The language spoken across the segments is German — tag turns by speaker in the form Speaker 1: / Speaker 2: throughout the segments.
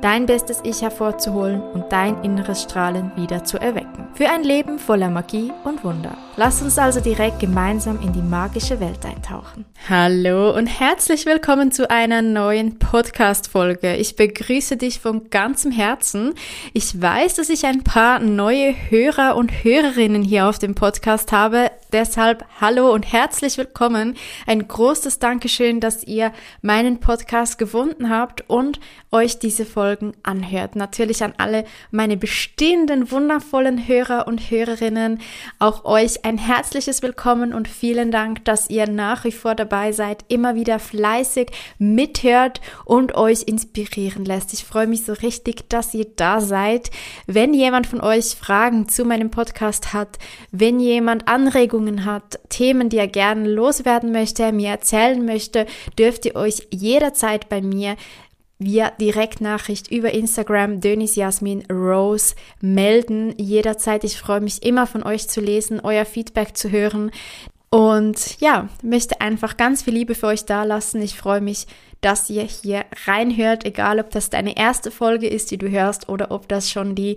Speaker 1: dein bestes Ich hervorzuholen und dein inneres Strahlen wieder zu erwecken. Für ein Leben voller Magie und Wunder. Lass uns also direkt gemeinsam in die magische Welt eintauchen. Hallo und herzlich willkommen zu einer neuen Podcast-Folge. Ich begrüße dich von ganzem Herzen. Ich weiß, dass ich ein paar neue Hörer und Hörerinnen hier auf dem Podcast habe. Deshalb hallo und herzlich willkommen. Ein großes Dankeschön, dass ihr meinen Podcast gefunden habt und euch diese Folgen anhört. Natürlich an alle meine bestehenden wundervollen Hörer und Hörerinnen. Auch euch ein herzliches Willkommen und vielen Dank, dass ihr nach wie vor dabei seid, immer wieder fleißig mithört und euch inspirieren lässt. Ich freue mich so richtig, dass ihr da seid. Wenn jemand von euch Fragen zu meinem Podcast hat, wenn jemand Anregungen Anregungen hat, Themen, die er gerne loswerden möchte, mir erzählen möchte, dürft ihr euch jederzeit bei mir via Direktnachricht über Instagram Dönis Jasmin Rose melden. Jederzeit. Ich freue mich immer von euch zu lesen, euer Feedback zu hören. Und ja, möchte einfach ganz viel Liebe für euch da lassen. Ich freue mich, dass ihr hier reinhört, egal ob das deine erste Folge ist, die du hörst, oder ob das schon die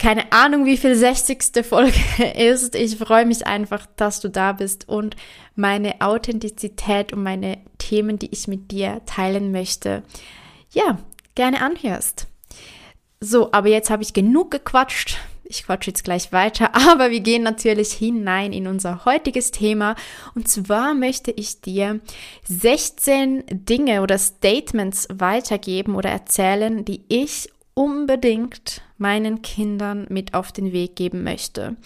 Speaker 1: keine Ahnung, wie viel 60. Folge ist. Ich freue mich einfach, dass du da bist und meine Authentizität und meine Themen, die ich mit dir teilen möchte, ja, gerne anhörst. So, aber jetzt habe ich genug gequatscht. Ich quatsche jetzt gleich weiter, aber wir gehen natürlich hinein in unser heutiges Thema. Und zwar möchte ich dir 16 Dinge oder Statements weitergeben oder erzählen, die ich unbedingt meinen Kindern mit auf den Weg geben möchte.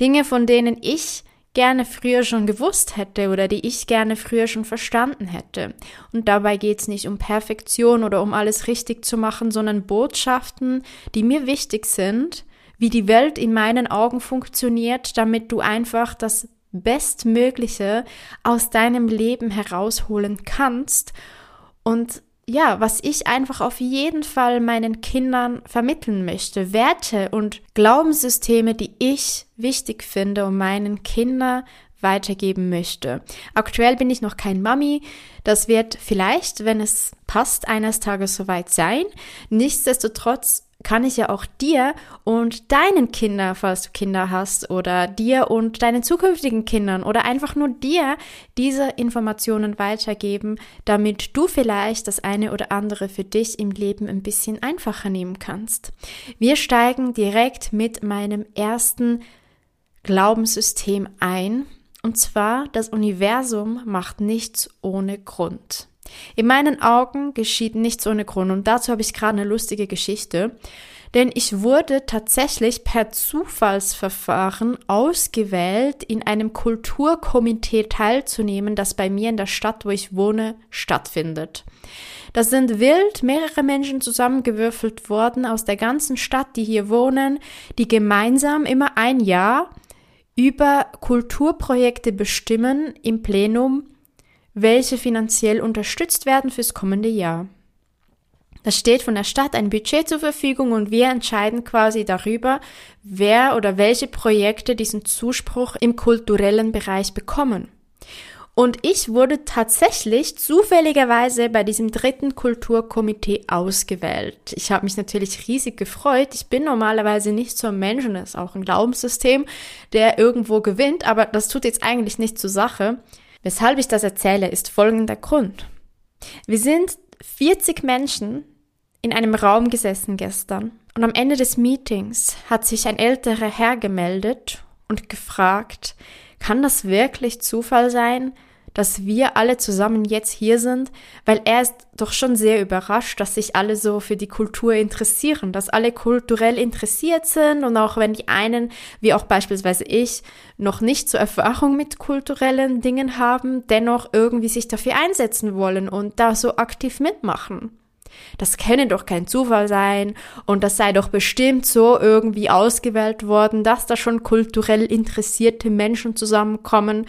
Speaker 1: Dinge, von denen ich gerne früher schon gewusst hätte oder die ich gerne früher schon verstanden hätte. Und dabei geht es nicht um Perfektion oder um alles richtig zu machen, sondern Botschaften, die mir wichtig sind, wie die Welt in meinen Augen funktioniert, damit du einfach das Bestmögliche aus deinem Leben herausholen kannst und ja, was ich einfach auf jeden Fall meinen Kindern vermitteln möchte. Werte und Glaubenssysteme, die ich wichtig finde und meinen Kindern weitergeben möchte. Aktuell bin ich noch kein Mami. Das wird vielleicht, wenn es passt, eines Tages soweit sein. Nichtsdestotrotz kann ich ja auch dir und deinen Kindern, falls du Kinder hast, oder dir und deinen zukünftigen Kindern oder einfach nur dir diese Informationen weitergeben, damit du vielleicht das eine oder andere für dich im Leben ein bisschen einfacher nehmen kannst. Wir steigen direkt mit meinem ersten Glaubenssystem ein, und zwar das Universum macht nichts ohne Grund. In meinen Augen geschieht nichts ohne Grund und dazu habe ich gerade eine lustige Geschichte. Denn ich wurde tatsächlich per Zufallsverfahren ausgewählt, in einem Kulturkomitee teilzunehmen, das bei mir in der Stadt, wo ich wohne, stattfindet. Das sind wild mehrere Menschen zusammengewürfelt worden aus der ganzen Stadt, die hier wohnen, die gemeinsam immer ein Jahr über Kulturprojekte bestimmen im Plenum welche finanziell unterstützt werden fürs kommende Jahr. Da steht von der Stadt ein Budget zur Verfügung und wir entscheiden quasi darüber, wer oder welche Projekte diesen Zuspruch im kulturellen Bereich bekommen. Und ich wurde tatsächlich zufälligerweise bei diesem dritten Kulturkomitee ausgewählt. Ich habe mich natürlich riesig gefreut. Ich bin normalerweise nicht so ein Mensch und das ist auch ein Glaubenssystem, der irgendwo gewinnt, aber das tut jetzt eigentlich nicht zur Sache. Weshalb ich das erzähle, ist folgender Grund. Wir sind 40 Menschen in einem Raum gesessen gestern und am Ende des Meetings hat sich ein älterer Herr gemeldet und gefragt, kann das wirklich Zufall sein, dass wir alle zusammen jetzt hier sind, weil er ist doch schon sehr überrascht, dass sich alle so für die Kultur interessieren, dass alle kulturell interessiert sind und auch wenn die einen, wie auch beispielsweise ich, noch nicht so Erfahrung mit kulturellen Dingen haben, dennoch irgendwie sich dafür einsetzen wollen und da so aktiv mitmachen. Das könne doch kein Zufall sein und das sei doch bestimmt so irgendwie ausgewählt worden, dass da schon kulturell interessierte Menschen zusammenkommen.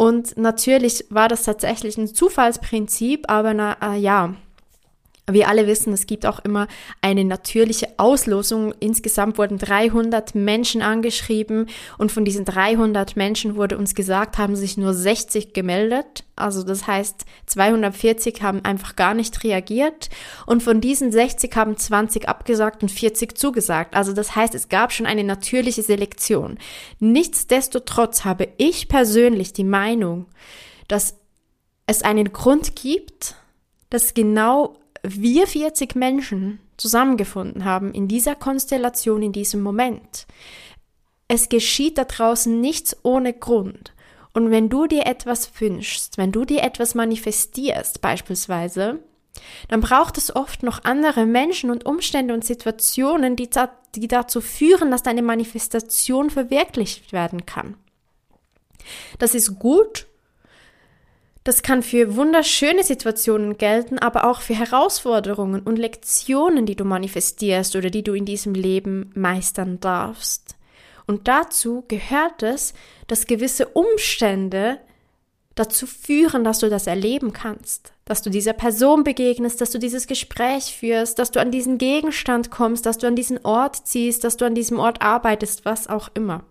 Speaker 1: Und natürlich war das tatsächlich ein Zufallsprinzip, aber na äh, ja, wir alle wissen, es gibt auch immer eine natürliche Auslosung. Insgesamt wurden 300 Menschen angeschrieben und von diesen 300 Menschen wurde uns gesagt, haben sich nur 60 gemeldet. Also das heißt, 240 haben einfach gar nicht reagiert und von diesen 60 haben 20 abgesagt und 40 zugesagt. Also das heißt, es gab schon eine natürliche Selektion. Nichtsdestotrotz habe ich persönlich die Meinung, dass es einen Grund gibt, dass genau wir 40 Menschen zusammengefunden haben in dieser Konstellation, in diesem Moment. Es geschieht da draußen nichts ohne Grund. Und wenn du dir etwas wünschst, wenn du dir etwas manifestierst beispielsweise, dann braucht es oft noch andere Menschen und Umstände und Situationen, die, die dazu führen, dass deine Manifestation verwirklicht werden kann. Das ist gut das kann für wunderschöne Situationen gelten, aber auch für Herausforderungen und Lektionen, die du manifestierst oder die du in diesem Leben meistern darfst. Und dazu gehört es, dass gewisse Umstände dazu führen, dass du das erleben kannst, dass du dieser Person begegnest, dass du dieses Gespräch führst, dass du an diesen Gegenstand kommst, dass du an diesen Ort ziehst, dass du an diesem Ort arbeitest, was auch immer.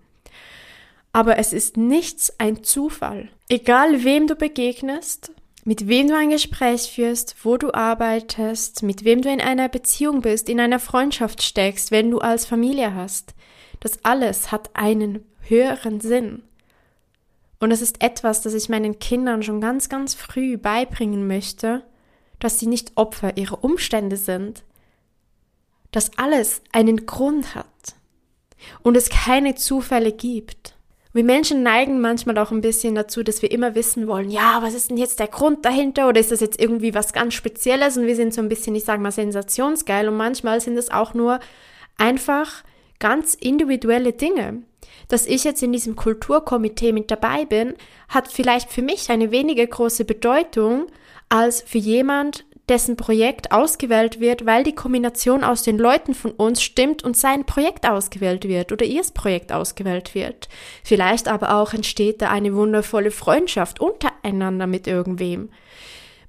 Speaker 1: Aber es ist nichts ein Zufall. Egal wem du begegnest, mit wem du ein Gespräch führst, wo du arbeitest, mit wem du in einer Beziehung bist, in einer Freundschaft steckst, wenn du als Familie hast, das alles hat einen höheren Sinn. Und es ist etwas, das ich meinen Kindern schon ganz, ganz früh beibringen möchte, dass sie nicht Opfer ihrer Umstände sind, dass alles einen Grund hat und es keine Zufälle gibt. Wir Menschen neigen manchmal auch ein bisschen dazu, dass wir immer wissen wollen, ja, was ist denn jetzt der Grund dahinter oder ist das jetzt irgendwie was ganz Spezielles und wir sind so ein bisschen, ich sage mal, sensationsgeil und manchmal sind es auch nur einfach ganz individuelle Dinge. Dass ich jetzt in diesem Kulturkomitee mit dabei bin, hat vielleicht für mich eine weniger große Bedeutung als für jemand, dessen Projekt ausgewählt wird, weil die Kombination aus den Leuten von uns stimmt und sein Projekt ausgewählt wird oder ihrs Projekt ausgewählt wird. Vielleicht aber auch entsteht da eine wundervolle Freundschaft untereinander mit irgendwem.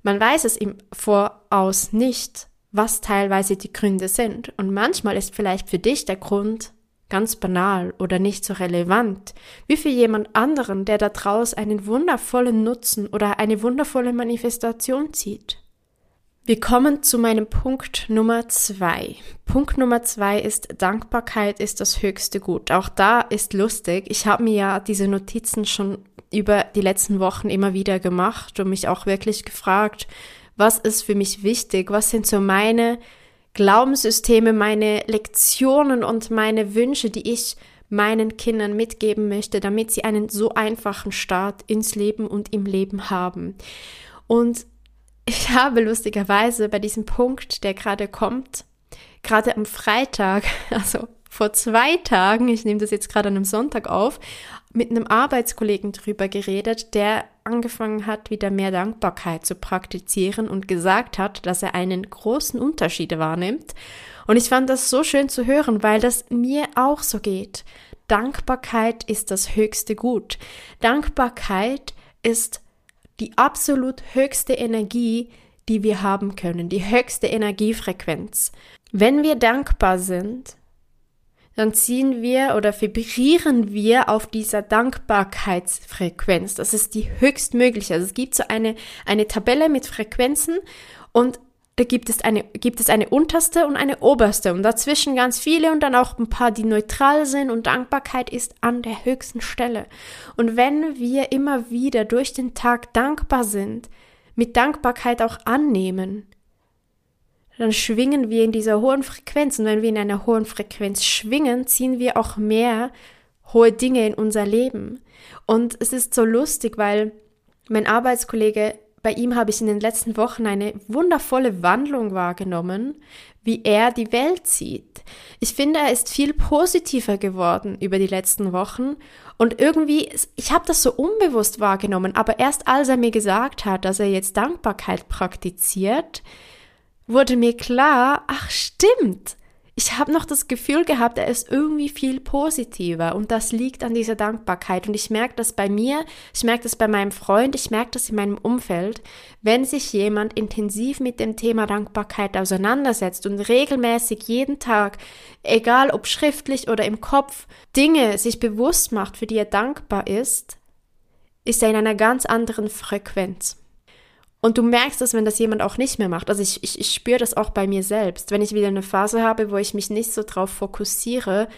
Speaker 1: Man weiß es im Voraus nicht, was teilweise die Gründe sind. Und manchmal ist vielleicht für dich der Grund ganz banal oder nicht so relevant, wie für jemand anderen, der da draus einen wundervollen Nutzen oder eine wundervolle Manifestation zieht. Wir kommen zu meinem Punkt Nummer zwei. Punkt Nummer zwei ist Dankbarkeit ist das höchste Gut. Auch da ist lustig. Ich habe mir ja diese Notizen schon über die letzten Wochen immer wieder gemacht und mich auch wirklich gefragt, was ist für mich wichtig? Was sind so meine Glaubenssysteme, meine Lektionen und meine Wünsche, die ich meinen Kindern mitgeben möchte, damit sie einen so einfachen Start ins Leben und im Leben haben. Und ich habe lustigerweise bei diesem Punkt, der gerade kommt, gerade am Freitag, also vor zwei Tagen, ich nehme das jetzt gerade an einem Sonntag auf, mit einem Arbeitskollegen drüber geredet, der angefangen hat, wieder mehr Dankbarkeit zu praktizieren und gesagt hat, dass er einen großen Unterschied wahrnimmt. Und ich fand das so schön zu hören, weil das mir auch so geht. Dankbarkeit ist das höchste Gut. Dankbarkeit ist die absolut höchste Energie, die wir haben können, die höchste Energiefrequenz. Wenn wir dankbar sind, dann ziehen wir oder vibrieren wir auf dieser Dankbarkeitsfrequenz. Das ist die höchstmögliche. Also es gibt so eine, eine Tabelle mit Frequenzen und da gibt es eine, gibt es eine unterste und eine oberste und dazwischen ganz viele und dann auch ein paar, die neutral sind und Dankbarkeit ist an der höchsten Stelle. Und wenn wir immer wieder durch den Tag dankbar sind, mit Dankbarkeit auch annehmen, dann schwingen wir in dieser hohen Frequenz. Und wenn wir in einer hohen Frequenz schwingen, ziehen wir auch mehr hohe Dinge in unser Leben. Und es ist so lustig, weil mein Arbeitskollege bei ihm habe ich in den letzten Wochen eine wundervolle Wandlung wahrgenommen, wie er die Welt sieht. Ich finde, er ist viel positiver geworden über die letzten Wochen und irgendwie, ich habe das so unbewusst wahrgenommen, aber erst als er mir gesagt hat, dass er jetzt Dankbarkeit praktiziert, wurde mir klar, ach stimmt, ich habe noch das Gefühl gehabt, er ist irgendwie viel positiver und das liegt an dieser Dankbarkeit und ich merke das bei mir, ich merke das bei meinem Freund, ich merke das in meinem Umfeld, wenn sich jemand intensiv mit dem Thema Dankbarkeit auseinandersetzt und regelmäßig jeden Tag, egal ob schriftlich oder im Kopf, Dinge sich bewusst macht, für die er dankbar ist, ist er in einer ganz anderen Frequenz. Und du merkst es, wenn das jemand auch nicht mehr macht. Also ich, ich, ich spüre das auch bei mir selbst. Wenn ich wieder eine Phase habe, wo ich mich nicht so drauf fokussiere,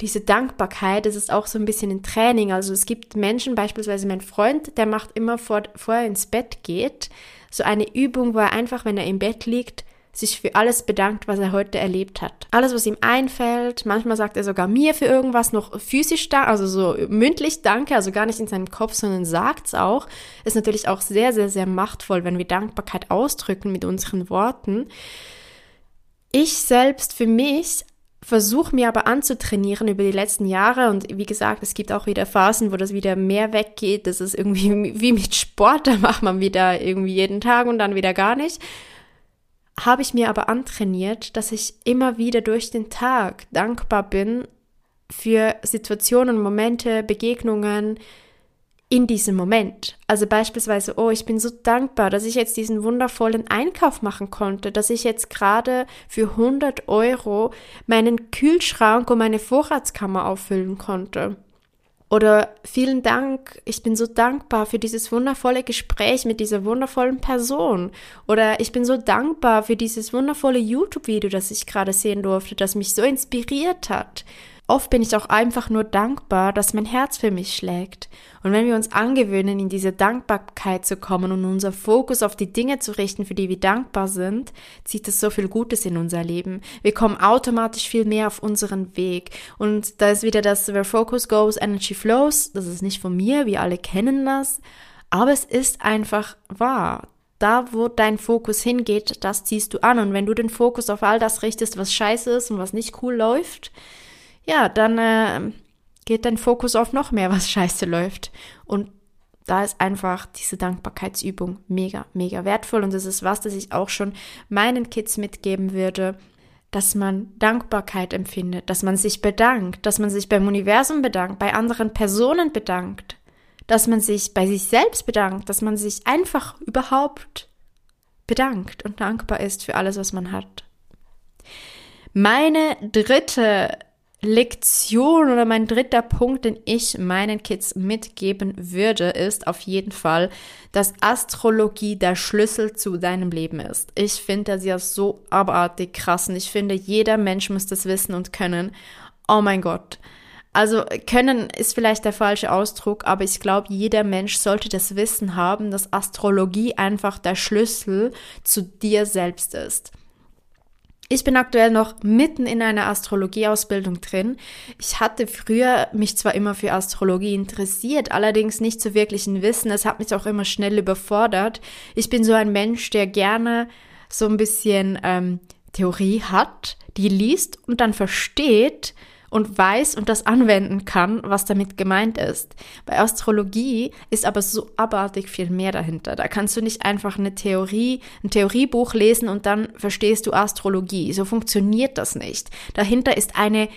Speaker 1: diese Dankbarkeit, das ist auch so ein bisschen ein Training. Also es gibt Menschen, beispielsweise mein Freund, der macht immer vor, bevor er ins Bett geht, so eine Übung, wo er einfach, wenn er im Bett liegt, sich für alles bedankt, was er heute erlebt hat. Alles, was ihm einfällt. Manchmal sagt er sogar mir für irgendwas noch physisch da, also so mündlich Danke, also gar nicht in seinem Kopf, sondern sagt's auch. Ist natürlich auch sehr, sehr, sehr machtvoll, wenn wir Dankbarkeit ausdrücken mit unseren Worten. Ich selbst für mich versuche mir aber anzutrainieren über die letzten Jahre und wie gesagt, es gibt auch wieder Phasen, wo das wieder mehr weggeht. Das ist irgendwie wie mit Sport, da macht man wieder irgendwie jeden Tag und dann wieder gar nicht habe ich mir aber antrainiert, dass ich immer wieder durch den Tag dankbar bin für Situationen, Momente, Begegnungen in diesem Moment. Also beispielsweise, oh, ich bin so dankbar, dass ich jetzt diesen wundervollen Einkauf machen konnte, dass ich jetzt gerade für 100 Euro meinen Kühlschrank und meine Vorratskammer auffüllen konnte. Oder vielen Dank, ich bin so dankbar für dieses wundervolle Gespräch mit dieser wundervollen Person. Oder ich bin so dankbar für dieses wundervolle YouTube-Video, das ich gerade sehen durfte, das mich so inspiriert hat. Oft bin ich auch einfach nur dankbar, dass mein Herz für mich schlägt. Und wenn wir uns angewöhnen, in diese Dankbarkeit zu kommen und unser Fokus auf die Dinge zu richten, für die wir dankbar sind, zieht es so viel Gutes in unser Leben. Wir kommen automatisch viel mehr auf unseren Weg. Und da ist wieder das Where Focus Goes, Energy Flows. Das ist nicht von mir, wir alle kennen das. Aber es ist einfach wahr da, wo dein Fokus hingeht, das ziehst du an. Und wenn du den Fokus auf all das richtest, was scheiße ist und was nicht cool läuft, ja, dann äh, geht dein Fokus auf noch mehr, was scheiße läuft. Und da ist einfach diese Dankbarkeitsübung mega, mega wertvoll. Und das ist was, das ich auch schon meinen Kids mitgeben würde, dass man Dankbarkeit empfindet, dass man sich bedankt, dass man sich beim Universum bedankt, bei anderen Personen bedankt, dass man sich bei sich selbst bedankt, dass man sich einfach überhaupt bedankt und dankbar ist für alles, was man hat. Meine dritte Lektion oder mein dritter Punkt, den ich meinen Kids mitgeben würde, ist auf jeden Fall, dass Astrologie der Schlüssel zu deinem Leben ist. Ich finde das ja so abartig krass und ich finde, jeder Mensch muss das wissen und können. Oh mein Gott. Also können ist vielleicht der falsche Ausdruck, aber ich glaube, jeder Mensch sollte das Wissen haben, dass Astrologie einfach der Schlüssel zu dir selbst ist. Ich bin aktuell noch mitten in einer Astrologieausbildung drin. Ich hatte früher mich zwar immer für Astrologie interessiert, allerdings nicht zu wirklichen Wissen. Es hat mich auch immer schnell überfordert. Ich bin so ein Mensch, der gerne so ein bisschen ähm, Theorie hat, die liest und dann versteht, und weiß und das anwenden kann, was damit gemeint ist. Bei Astrologie ist aber so abartig viel mehr dahinter. Da kannst du nicht einfach eine Theorie, ein Theoriebuch lesen und dann verstehst du Astrologie. So funktioniert das nicht. Dahinter ist eine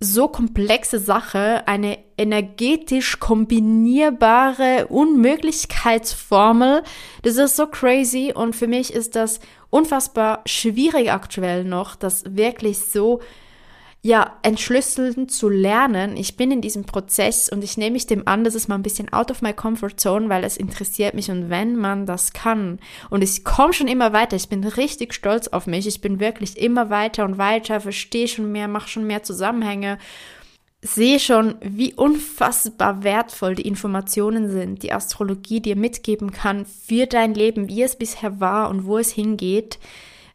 Speaker 1: so komplexe Sache, eine energetisch kombinierbare Unmöglichkeitsformel. Das ist so crazy und für mich ist das unfassbar schwierig aktuell noch, das wirklich so ja, entschlüsseln zu lernen. Ich bin in diesem Prozess und ich nehme mich dem an, das ist mal ein bisschen out of my comfort zone, weil es interessiert mich und wenn man das kann und ich komme schon immer weiter, ich bin richtig stolz auf mich, ich bin wirklich immer weiter und weiter, verstehe schon mehr, mache schon mehr Zusammenhänge, sehe schon, wie unfassbar wertvoll die Informationen sind, die Astrologie dir mitgeben kann für dein Leben, wie es bisher war und wo es hingeht.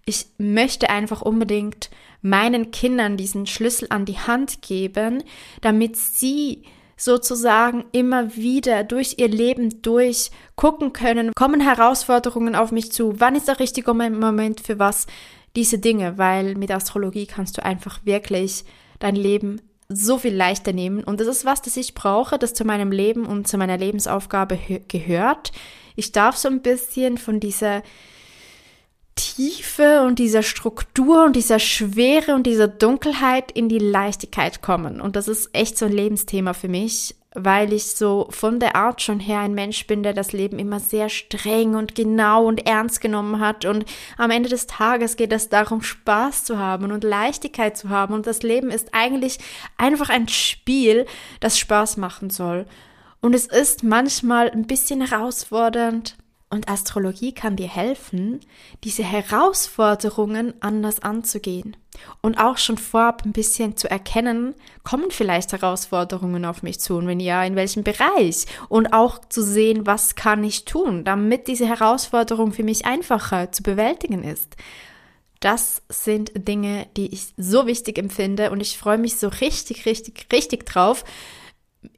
Speaker 1: Ich möchte einfach unbedingt meinen Kindern diesen Schlüssel an die Hand geben, damit sie sozusagen immer wieder durch ihr Leben durch gucken können, kommen Herausforderungen auf mich zu, wann ist der richtige Moment für was, diese Dinge, weil mit Astrologie kannst du einfach wirklich dein Leben so viel leichter nehmen und das ist was, das ich brauche, das zu meinem Leben und zu meiner Lebensaufgabe gehört. Ich darf so ein bisschen von dieser Tiefe und dieser Struktur und dieser Schwere und dieser Dunkelheit in die Leichtigkeit kommen. Und das ist echt so ein Lebensthema für mich, weil ich so von der Art schon her ein Mensch bin, der das Leben immer sehr streng und genau und ernst genommen hat. Und am Ende des Tages geht es darum, Spaß zu haben und Leichtigkeit zu haben. Und das Leben ist eigentlich einfach ein Spiel, das Spaß machen soll. Und es ist manchmal ein bisschen herausfordernd, und Astrologie kann dir helfen, diese Herausforderungen anders anzugehen. Und auch schon vorab ein bisschen zu erkennen, kommen vielleicht Herausforderungen auf mich zu? Und wenn ja, in welchem Bereich? Und auch zu sehen, was kann ich tun, damit diese Herausforderung für mich einfacher zu bewältigen ist. Das sind Dinge, die ich so wichtig empfinde. Und ich freue mich so richtig, richtig, richtig drauf,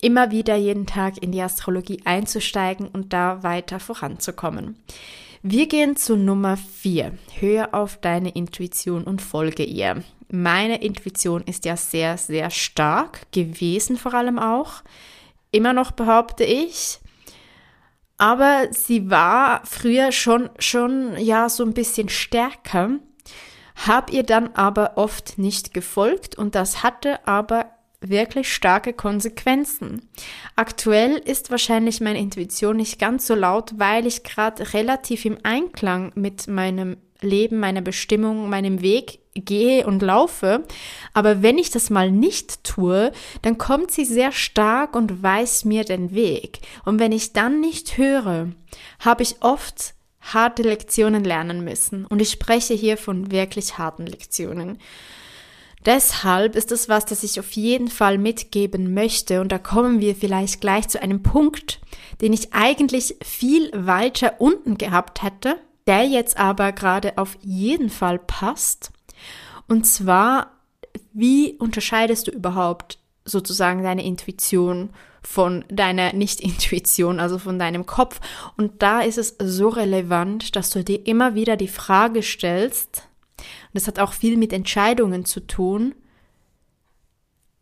Speaker 1: immer wieder jeden Tag in die Astrologie einzusteigen und da weiter voranzukommen. Wir gehen zu Nummer 4. Hör auf deine Intuition und folge ihr. Meine Intuition ist ja sehr, sehr stark gewesen, vor allem auch. Immer noch behaupte ich. Aber sie war früher schon, schon, ja, so ein bisschen stärker. Hab ihr dann aber oft nicht gefolgt und das hatte aber wirklich starke Konsequenzen. Aktuell ist wahrscheinlich meine Intuition nicht ganz so laut, weil ich gerade relativ im Einklang mit meinem Leben, meiner Bestimmung, meinem Weg gehe und laufe. Aber wenn ich das mal nicht tue, dann kommt sie sehr stark und weiß mir den Weg. Und wenn ich dann nicht höre, habe ich oft harte Lektionen lernen müssen. Und ich spreche hier von wirklich harten Lektionen. Deshalb ist es was, das ich auf jeden Fall mitgeben möchte. Und da kommen wir vielleicht gleich zu einem Punkt, den ich eigentlich viel weiter unten gehabt hätte, der jetzt aber gerade auf jeden Fall passt. Und zwar, wie unterscheidest du überhaupt sozusagen deine Intuition von deiner Nicht-Intuition, also von deinem Kopf? Und da ist es so relevant, dass du dir immer wieder die Frage stellst, das hat auch viel mit Entscheidungen zu tun.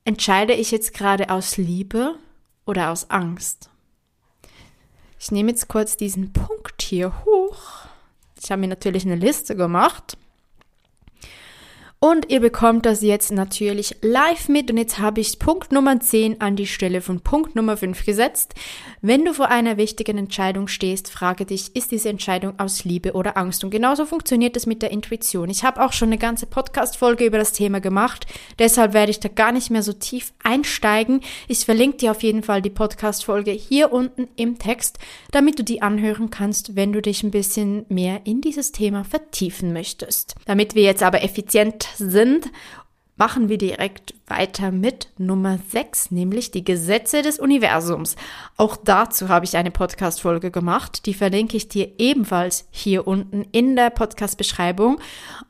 Speaker 1: Entscheide ich jetzt gerade aus Liebe oder aus Angst? Ich nehme jetzt kurz diesen Punkt hier hoch. Ich habe mir natürlich eine Liste gemacht und ihr bekommt das jetzt natürlich live mit. Und jetzt habe ich Punkt Nummer 10 an die Stelle von Punkt Nummer 5 gesetzt. Wenn du vor einer wichtigen Entscheidung stehst, frage dich, ist diese Entscheidung aus Liebe oder Angst? Und genauso funktioniert es mit der Intuition. Ich habe auch schon eine ganze Podcast-Folge über das Thema gemacht. Deshalb werde ich da gar nicht mehr so tief einsteigen. Ich verlinke dir auf jeden Fall die Podcast-Folge hier unten im Text, damit du die anhören kannst, wenn du dich ein bisschen mehr in dieses Thema vertiefen möchtest. Damit wir jetzt aber effizient sind, machen wir direkt weiter mit Nummer 6, nämlich die Gesetze des Universums. Auch dazu habe ich eine Podcast-Folge gemacht, die verlinke ich dir ebenfalls hier unten in der Podcast-Beschreibung.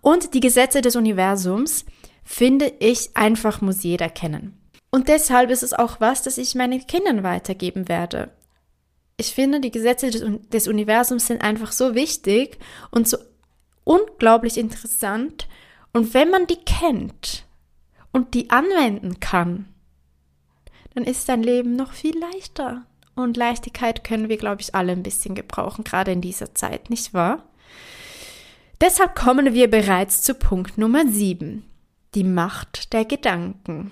Speaker 1: Und die Gesetze des Universums finde ich einfach muss jeder kennen. Und deshalb ist es auch was, das ich meinen Kindern weitergeben werde. Ich finde, die Gesetze des, des Universums sind einfach so wichtig und so unglaublich interessant, und wenn man die kennt und die anwenden kann, dann ist dein Leben noch viel leichter. Und Leichtigkeit können wir, glaube ich, alle ein bisschen gebrauchen, gerade in dieser Zeit, nicht wahr? Deshalb kommen wir bereits zu Punkt Nummer 7. Die Macht der Gedanken.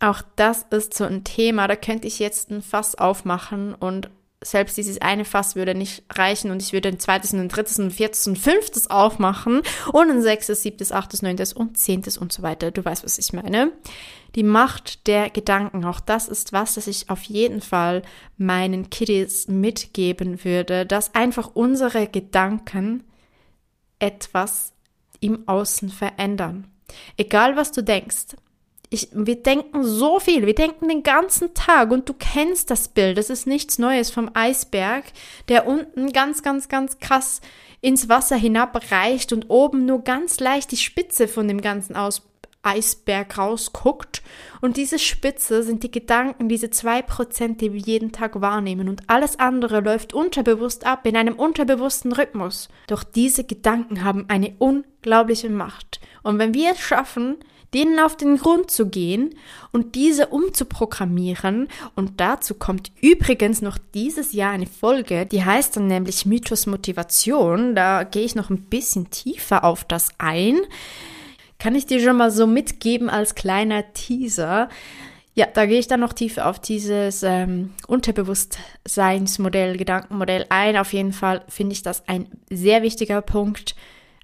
Speaker 1: Auch das ist so ein Thema, da könnte ich jetzt ein Fass aufmachen und selbst dieses eine Fass würde nicht reichen und ich würde ein zweites und ein drittes und ein viertes und ein fünftes aufmachen und ein sechstes, siebtes, achtes, neuntes und zehntes und so weiter. Du weißt, was ich meine. Die Macht der Gedanken, auch das ist was, das ich auf jeden Fall meinen Kiddies mitgeben würde, dass einfach unsere Gedanken etwas im Außen verändern. Egal was du denkst, ich, wir denken so viel, wir denken den ganzen Tag und du kennst das Bild, das ist nichts Neues vom Eisberg, der unten ganz, ganz, ganz krass ins Wasser hinabreicht und oben nur ganz leicht die Spitze von dem ganzen Aus Eisberg rausguckt. Und diese Spitze sind die Gedanken, diese zwei Prozent, die wir jeden Tag wahrnehmen. Und alles andere läuft unterbewusst ab, in einem unterbewussten Rhythmus. Doch diese Gedanken haben eine unglaubliche Macht. Und wenn wir es schaffen, denen auf den Grund zu gehen und diese umzuprogrammieren. Und dazu kommt übrigens noch dieses Jahr eine Folge, die heißt dann nämlich Mythos Motivation. Da gehe ich noch ein bisschen tiefer auf das ein. Kann ich dir schon mal so mitgeben als kleiner Teaser. Ja, da gehe ich dann noch tiefer auf dieses ähm, Unterbewusstseinsmodell, Gedankenmodell ein. Auf jeden Fall finde ich das ein sehr wichtiger Punkt,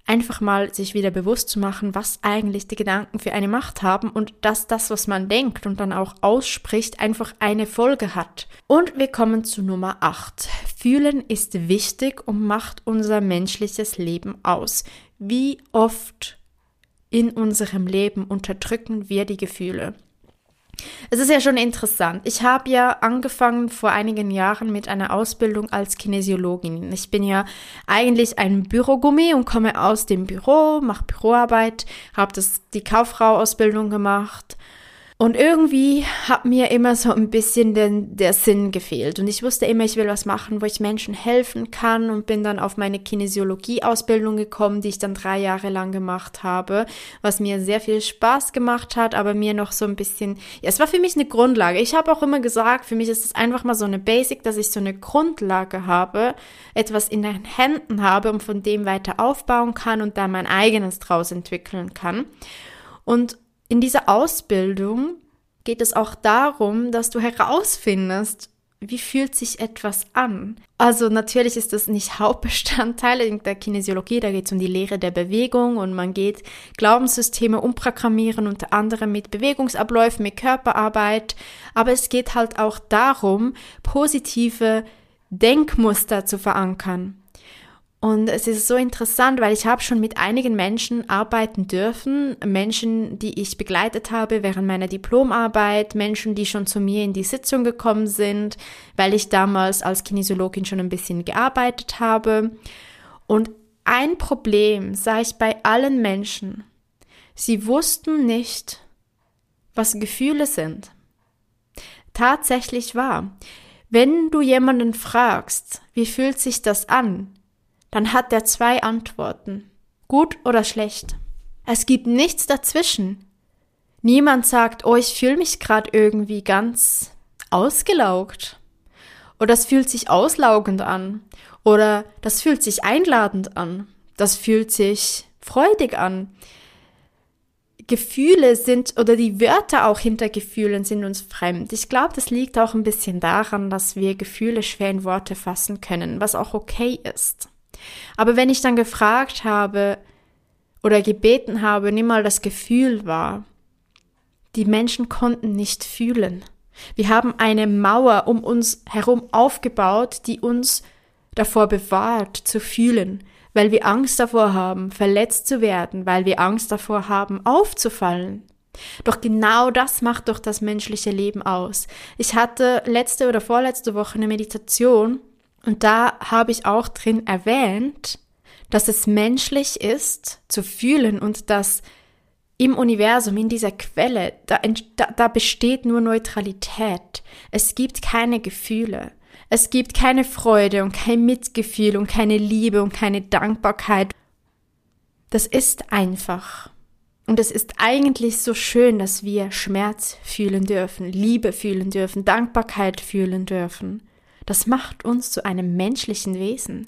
Speaker 1: einfach mal sich wieder bewusst zu machen, was eigentlich die Gedanken für eine Macht haben und dass das, was man denkt und dann auch ausspricht, einfach eine Folge hat. Und wir kommen zu Nummer 8. Fühlen ist wichtig und macht unser menschliches Leben aus. Wie oft in unserem Leben unterdrücken wir die Gefühle? Es ist ja schon interessant. Ich habe ja angefangen vor einigen Jahren mit einer Ausbildung als Kinesiologin. Ich bin ja eigentlich ein Bürogummi und komme aus dem Büro, mache Büroarbeit, habe die Kauffrau-Ausbildung gemacht und irgendwie hat mir immer so ein bisschen den, der Sinn gefehlt. Und ich wusste immer, ich will was machen, wo ich Menschen helfen kann und bin dann auf meine Kinesiologie-Ausbildung gekommen, die ich dann drei Jahre lang gemacht habe, was mir sehr viel Spaß gemacht hat, aber mir noch so ein bisschen, ja, es war für mich eine Grundlage. Ich habe auch immer gesagt, für mich ist es einfach mal so eine Basic, dass ich so eine Grundlage habe, etwas in den Händen habe und von dem weiter aufbauen kann und da mein eigenes draus entwickeln kann. Und in dieser Ausbildung geht es auch darum, dass du herausfindest, wie fühlt sich etwas an? Also natürlich ist das nicht Hauptbestandteil in der Kinesiologie, da geht es um die Lehre der Bewegung und man geht Glaubenssysteme umprogrammieren, unter anderem mit Bewegungsabläufen, mit Körperarbeit, aber es geht halt auch darum, positive Denkmuster zu verankern. Und es ist so interessant, weil ich habe schon mit einigen Menschen arbeiten dürfen, Menschen, die ich begleitet habe während meiner Diplomarbeit, Menschen, die schon zu mir in die Sitzung gekommen sind, weil ich damals als Kinesiologin schon ein bisschen gearbeitet habe. Und ein Problem sah ich bei allen Menschen. Sie wussten nicht, was Gefühle sind. Tatsächlich wahr. Wenn du jemanden fragst, wie fühlt sich das an, dann hat er zwei Antworten. Gut oder schlecht. Es gibt nichts dazwischen. Niemand sagt, oh, ich fühle mich gerade irgendwie ganz ausgelaugt. Oder das fühlt sich auslaugend an. Oder das fühlt sich einladend an. Das fühlt sich freudig an. Gefühle sind oder die Wörter auch hinter Gefühlen sind uns fremd. Ich glaube, das liegt auch ein bisschen daran, dass wir Gefühle schwer in Worte fassen können, was auch okay ist. Aber wenn ich dann gefragt habe oder gebeten habe, nimm mal das Gefühl wahr, die Menschen konnten nicht fühlen. Wir haben eine Mauer um uns herum aufgebaut, die uns davor bewahrt zu fühlen, weil wir Angst davor haben, verletzt zu werden, weil wir Angst davor haben, aufzufallen. Doch genau das macht doch das menschliche Leben aus. Ich hatte letzte oder vorletzte Woche eine Meditation und da habe ich auch drin erwähnt, dass es menschlich ist zu fühlen und dass im Universum, in dieser Quelle, da, da, da besteht nur Neutralität. Es gibt keine Gefühle. Es gibt keine Freude und kein Mitgefühl und keine Liebe und keine Dankbarkeit. Das ist einfach. Und es ist eigentlich so schön, dass wir Schmerz fühlen dürfen, Liebe fühlen dürfen, Dankbarkeit fühlen dürfen. Das macht uns zu einem menschlichen Wesen.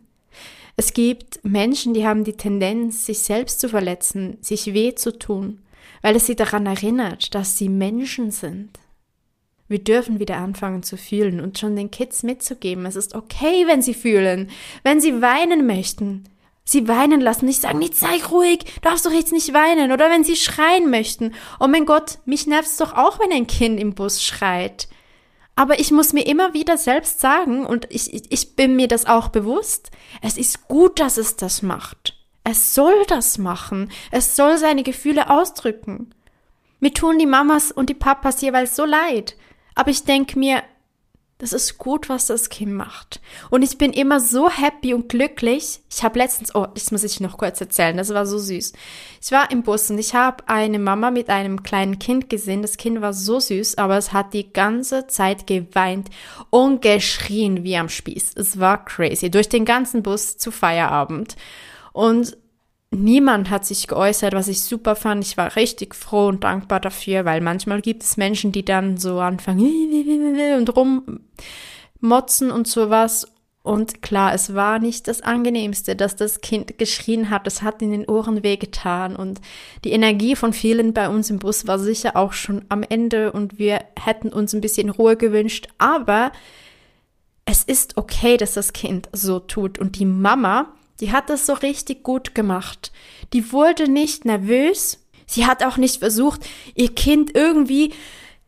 Speaker 1: Es gibt Menschen, die haben die Tendenz, sich selbst zu verletzen, sich weh zu tun, weil es sie daran erinnert, dass sie Menschen sind. Wir dürfen wieder anfangen zu fühlen und schon den Kids mitzugeben, es ist okay, wenn sie fühlen, wenn sie weinen möchten. Sie weinen lassen, nicht sagen, nicht sei ruhig, darfst doch jetzt nicht weinen. Oder wenn sie schreien möchten. Oh mein Gott, mich nervt's doch auch, wenn ein Kind im Bus schreit. Aber ich muss mir immer wieder selbst sagen, und ich, ich bin mir das auch bewusst, es ist gut, dass es das macht. Es soll das machen. Es soll seine Gefühle ausdrücken. Mir tun die Mamas und die Papas jeweils so leid. Aber ich denke mir, das ist gut, was das Kind macht. Und ich bin immer so happy und glücklich. Ich habe letztens, oh, das muss ich noch kurz erzählen, das war so süß. Ich war im Bus und ich habe eine Mama mit einem kleinen Kind gesehen. Das Kind war so süß, aber es hat die ganze Zeit geweint und geschrien wie am Spieß. Es war crazy. Durch den ganzen Bus zu Feierabend. Und niemand hat sich geäußert, was ich super fand. Ich war richtig froh und dankbar dafür, weil manchmal gibt es Menschen, die dann so anfangen und rummotzen und sowas. Und klar, es war nicht das Angenehmste, dass das Kind geschrien hat. Es hat in den Ohren wehgetan. Und die Energie von vielen bei uns im Bus war sicher auch schon am Ende und wir hätten uns ein bisschen Ruhe gewünscht. Aber es ist okay, dass das Kind so tut. Und die Mama, die hat das so richtig gut gemacht. Die wurde nicht nervös. Sie hat auch nicht versucht, ihr Kind irgendwie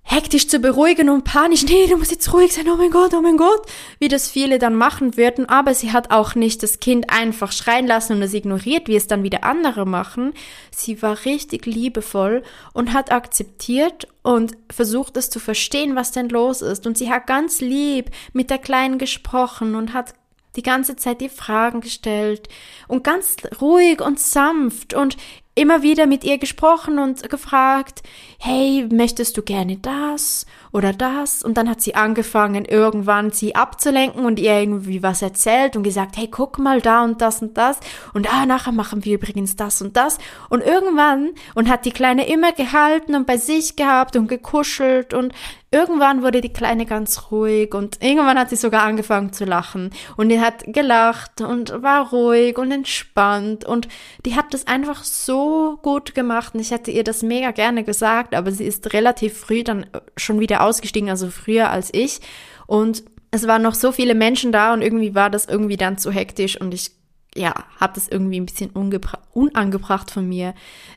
Speaker 1: hektisch zu beruhigen und panisch, nee, du musst jetzt ruhig sein, oh mein Gott, oh mein Gott, wie das viele dann machen würden, aber sie hat auch nicht das Kind einfach schreien lassen und es ignoriert, wie es dann wieder andere machen. Sie war richtig liebevoll und hat akzeptiert und versucht es zu verstehen, was denn los ist. Und sie hat ganz lieb mit der Kleinen gesprochen und hat die ganze Zeit die Fragen gestellt und ganz ruhig und sanft und immer wieder mit ihr gesprochen und gefragt, hey, möchtest du gerne das oder das? Und dann hat sie angefangen, irgendwann sie abzulenken und ihr irgendwie was erzählt und gesagt, hey, guck mal da und das und das. Und ah, nachher machen wir übrigens das und das. Und irgendwann, und hat die Kleine immer gehalten und bei sich gehabt und gekuschelt und Irgendwann wurde die Kleine ganz ruhig und irgendwann hat sie sogar angefangen zu lachen. Und die hat gelacht und war ruhig und entspannt und die hat das einfach so gut gemacht und ich hätte ihr das mega gerne gesagt, aber sie ist relativ früh dann schon wieder ausgestiegen, also früher als ich. Und es waren noch so viele Menschen da und irgendwie war das irgendwie dann zu hektisch und ich ja, habe das irgendwie ein bisschen unangebracht von mir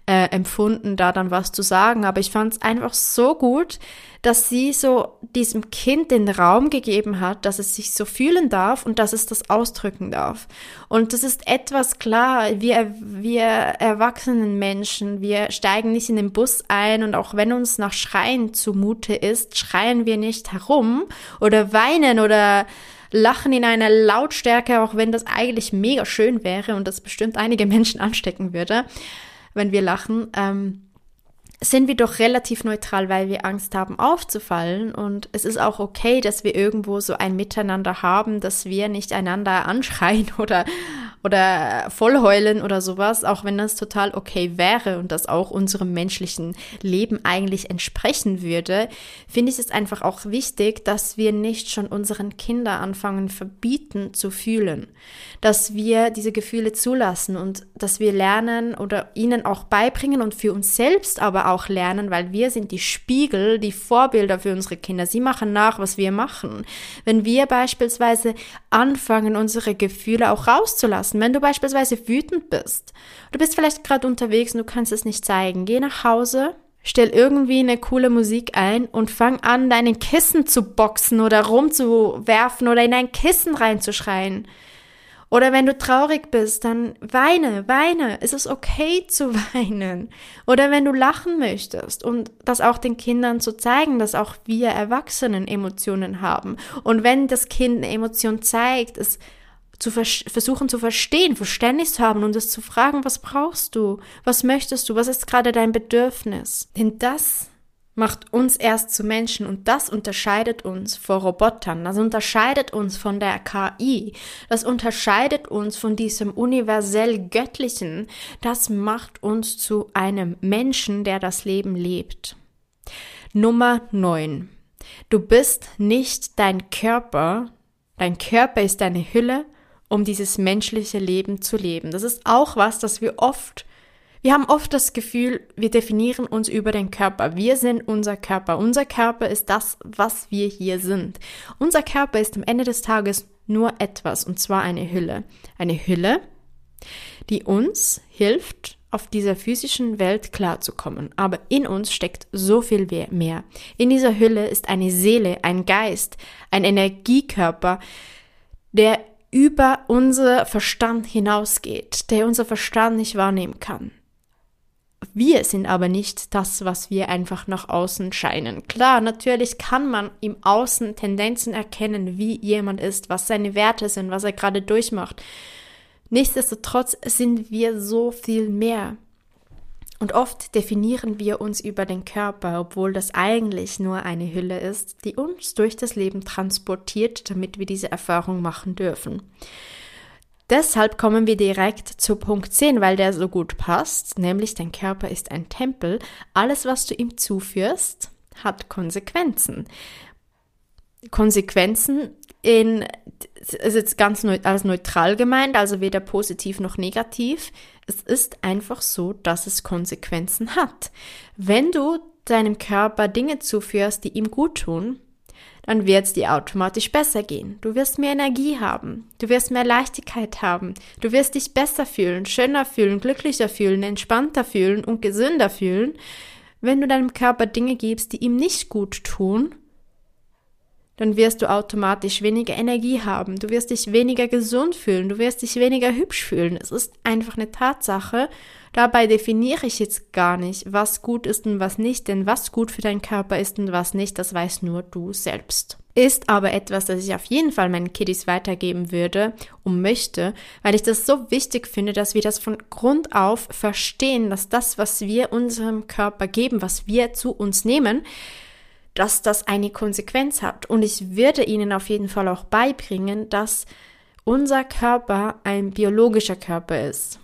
Speaker 1: äh, empfunden, da dann was zu sagen. Aber ich fand es einfach so gut, dass sie so diesem Kind den Raum gegeben hat, dass es sich so fühlen darf und dass es das ausdrücken darf. Und das ist etwas klar, wir, wir erwachsenen Menschen, wir steigen nicht in den Bus ein und auch wenn uns nach Schreien zumute ist, schreien wir nicht herum oder weinen oder lachen in einer Lautstärke, auch wenn das eigentlich mega schön wäre und das bestimmt einige Menschen anstecken würde, wenn wir lachen. Ähm, sind wir doch relativ neutral, weil wir Angst haben aufzufallen. Und es ist auch okay, dass wir irgendwo so ein Miteinander haben, dass wir nicht einander anschreien oder, oder vollheulen oder sowas, auch wenn das total okay wäre und das auch unserem menschlichen Leben eigentlich entsprechen würde, finde ich es einfach auch wichtig, dass wir nicht schon unseren Kindern anfangen verbieten zu fühlen, dass wir diese Gefühle zulassen und dass wir lernen oder ihnen auch beibringen und für uns selbst aber auch lernen, weil wir sind die Spiegel, die Vorbilder für unsere Kinder. Sie machen nach, was wir machen. Wenn wir beispielsweise anfangen, unsere Gefühle auch rauszulassen, wenn du beispielsweise wütend bist, du bist vielleicht gerade unterwegs und du kannst es nicht zeigen, geh nach Hause, Stell irgendwie eine coole Musik ein und fang an, deinen Kissen zu boxen oder rumzuwerfen oder in ein Kissen reinzuschreien. Oder wenn du traurig bist, dann weine, weine. Es ist okay zu weinen. Oder wenn du lachen möchtest und das auch den Kindern zu zeigen, dass auch wir Erwachsenen Emotionen haben. Und wenn das Kind eine Emotion zeigt, es zu vers versuchen zu verstehen, Verständnis zu haben und es zu fragen, was brauchst du? Was möchtest du? Was ist gerade dein Bedürfnis? Denn das macht uns erst zu Menschen und das unterscheidet uns vor Robotern, das unterscheidet uns von der KI, das unterscheidet uns von diesem universell Göttlichen, das macht uns zu einem Menschen, der das Leben lebt. Nummer 9. Du bist nicht dein Körper, dein Körper ist deine Hülle, um dieses menschliche Leben zu leben. Das ist auch was, das wir oft wir haben oft das Gefühl, wir definieren uns über den Körper. Wir sind unser Körper. Unser Körper ist das, was wir hier sind. Unser Körper ist am Ende des Tages nur etwas, und zwar eine Hülle. Eine Hülle, die uns hilft, auf dieser physischen Welt klarzukommen. Aber in uns steckt so viel mehr. In dieser Hülle ist eine Seele, ein Geist, ein Energiekörper, der über unser Verstand hinausgeht, der unser Verstand nicht wahrnehmen kann. Wir sind aber nicht das, was wir einfach nach außen scheinen. Klar, natürlich kann man im Außen Tendenzen erkennen, wie jemand ist, was seine Werte sind, was er gerade durchmacht. Nichtsdestotrotz sind wir so viel mehr. Und oft definieren wir uns über den Körper, obwohl das eigentlich nur eine Hülle ist, die uns durch das Leben transportiert, damit wir diese Erfahrung machen dürfen. Deshalb kommen wir direkt zu Punkt 10, weil der so gut passt, nämlich dein Körper ist ein Tempel. Alles, was du ihm zuführst, hat Konsequenzen. Konsequenzen in, ist jetzt ganz neu, als neutral gemeint, also weder positiv noch negativ. Es ist einfach so, dass es Konsequenzen hat. Wenn du deinem Körper Dinge zuführst, die ihm gut tun, dann wird es dir automatisch besser gehen. Du wirst mehr Energie haben, du wirst mehr Leichtigkeit haben, du wirst dich besser fühlen, schöner fühlen, glücklicher fühlen, entspannter fühlen und gesünder fühlen, wenn du deinem Körper Dinge gibst, die ihm nicht gut tun dann wirst du automatisch weniger Energie haben, du wirst dich weniger gesund fühlen, du wirst dich weniger hübsch fühlen. Es ist einfach eine Tatsache. Dabei definiere ich jetzt gar nicht, was gut ist und was nicht, denn was gut für deinen Körper ist und was nicht, das weißt nur du selbst. Ist aber etwas, das ich auf jeden Fall meinen Kiddies weitergeben würde und möchte, weil ich das so wichtig finde, dass wir das von Grund auf verstehen, dass das, was wir unserem Körper geben, was wir zu uns nehmen, dass das eine Konsequenz hat. Und ich würde Ihnen auf jeden Fall auch beibringen, dass unser Körper ein biologischer Körper ist.